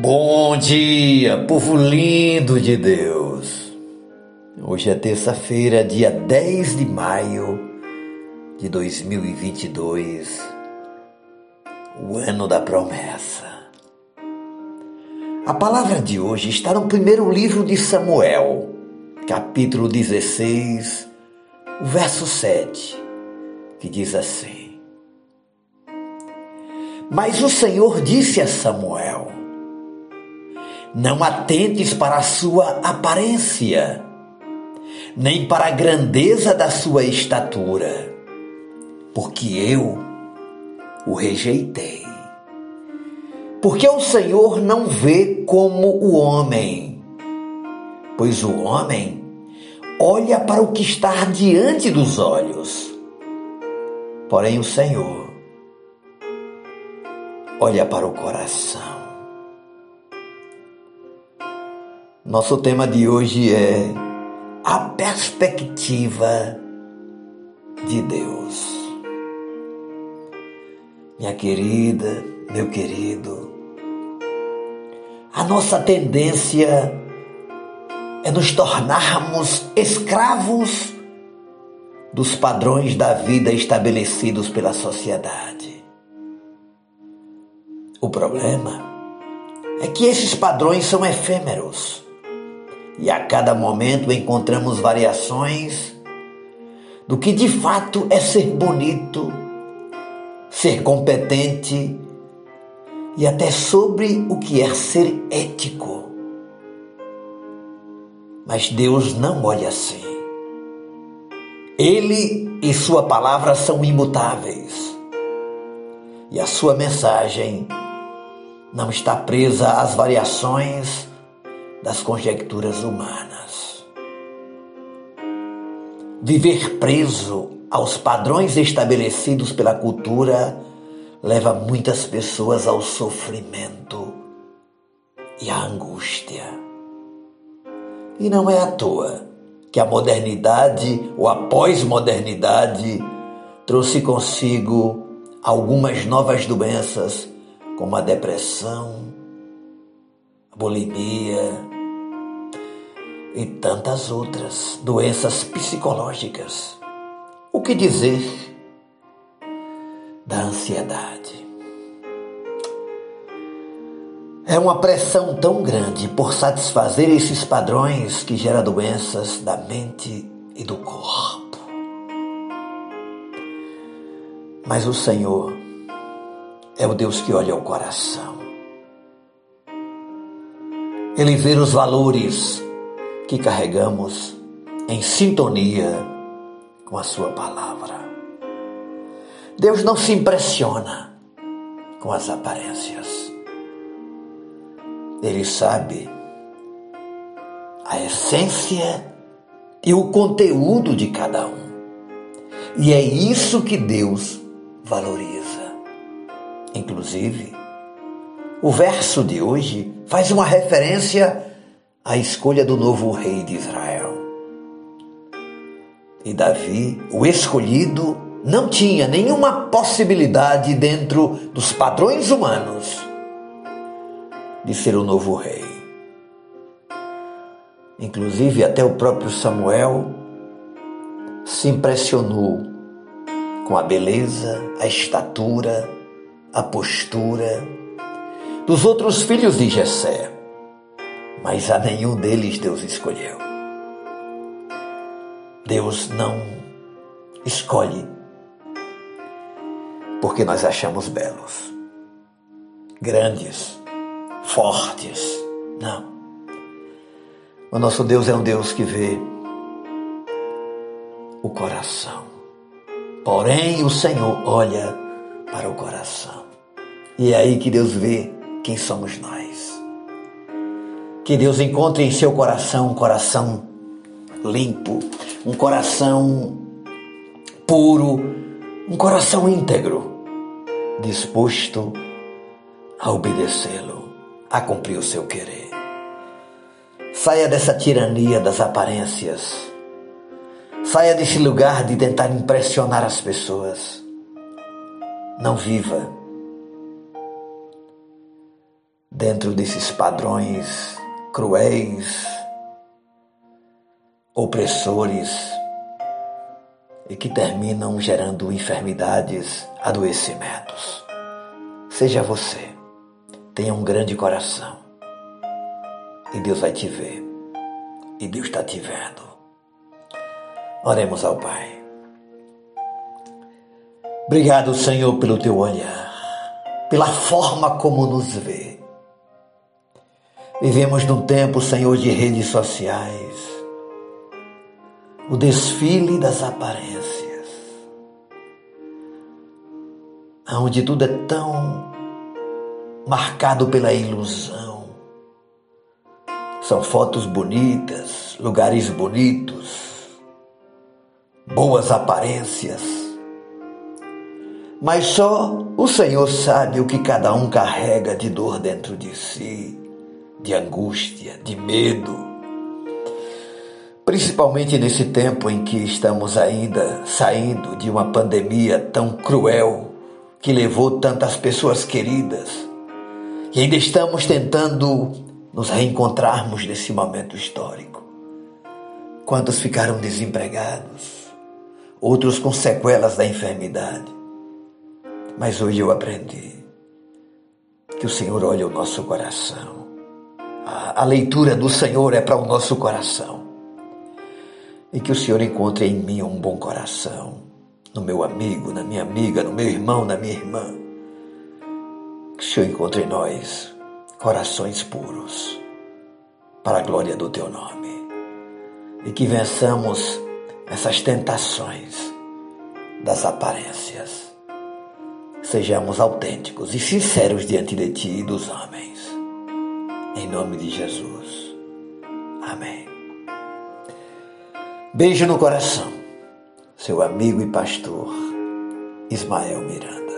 Bom dia, povo lindo de Deus. Hoje é terça-feira, dia 10 de maio de 2022, o ano da promessa. A palavra de hoje está no primeiro livro de Samuel, capítulo 16, o verso 7, que diz assim: Mas o Senhor disse a Samuel: não atentes para a sua aparência, nem para a grandeza da sua estatura, porque eu o rejeitei. Porque o Senhor não vê como o homem, pois o homem olha para o que está diante dos olhos, porém o Senhor olha para o coração. Nosso tema de hoje é a perspectiva de Deus. Minha querida, meu querido, a nossa tendência é nos tornarmos escravos dos padrões da vida estabelecidos pela sociedade. O problema é que esses padrões são efêmeros e a cada momento encontramos variações do que de fato é ser bonito, ser competente e até sobre o que é ser ético. Mas Deus não olha assim. Ele e Sua palavra são imutáveis. E a Sua mensagem não está presa às variações das conjecturas humanas. Viver preso aos padrões estabelecidos pela cultura leva muitas pessoas ao sofrimento e à angústia. E não é à toa que a modernidade ou a pós-modernidade trouxe consigo algumas novas doenças, como a depressão, a bulimia, e tantas outras doenças psicológicas. O que dizer da ansiedade? É uma pressão tão grande por satisfazer esses padrões que gera doenças da mente e do corpo. Mas o Senhor é o Deus que olha o coração. Ele vê os valores que carregamos em sintonia com a Sua palavra. Deus não se impressiona com as aparências. Ele sabe a essência e o conteúdo de cada um. E é isso que Deus valoriza. Inclusive, o verso de hoje faz uma referência a escolha do novo rei de Israel. E Davi, o escolhido, não tinha nenhuma possibilidade dentro dos padrões humanos de ser o novo rei. Inclusive, até o próprio Samuel se impressionou com a beleza, a estatura, a postura dos outros filhos de Jessé mas a nenhum deles Deus escolheu. Deus não escolhe porque nós achamos belos, grandes, fortes. Não. O nosso Deus é um Deus que vê o coração. Porém, o Senhor olha para o coração. E é aí que Deus vê quem somos nós. Que Deus encontre em seu coração um coração limpo, um coração puro, um coração íntegro, disposto a obedecê-lo, a cumprir o seu querer. Saia dessa tirania das aparências. Saia desse lugar de tentar impressionar as pessoas. Não viva dentro desses padrões cruéis, opressores e que terminam gerando enfermidades, adoecimentos. Seja você, tenha um grande coração e Deus vai te ver e Deus está te vendo. Oremos ao Pai. Obrigado, Senhor, pelo teu olhar, pela forma como nos vê. Vivemos num tempo, Senhor, de redes sociais, o desfile das aparências, onde tudo é tão marcado pela ilusão. São fotos bonitas, lugares bonitos, boas aparências. Mas só o Senhor sabe o que cada um carrega de dor dentro de si, de angústia, de medo principalmente nesse tempo em que estamos ainda saindo de uma pandemia tão cruel que levou tantas pessoas queridas e ainda estamos tentando nos reencontrarmos nesse momento histórico. Quantos ficaram desempregados, outros com sequelas da enfermidade. Mas hoje eu aprendi que o Senhor olha o nosso coração. A, leitura do Senhor é para o nosso coração e que o Senhor encontre em mim um bom coração, no meu amigo, na minha amiga, no meu irmão, na minha irmã. Que o Senhor encontre em nós corações puros, para a glória do teu nome. E que vençamos essas tentações das aparências. Sejamos autênticos e sinceros diante de ti e dos homens. Em nome de Jesus. Amém. Beijo no coração. Seu amigo e pastor Ismael Miranda.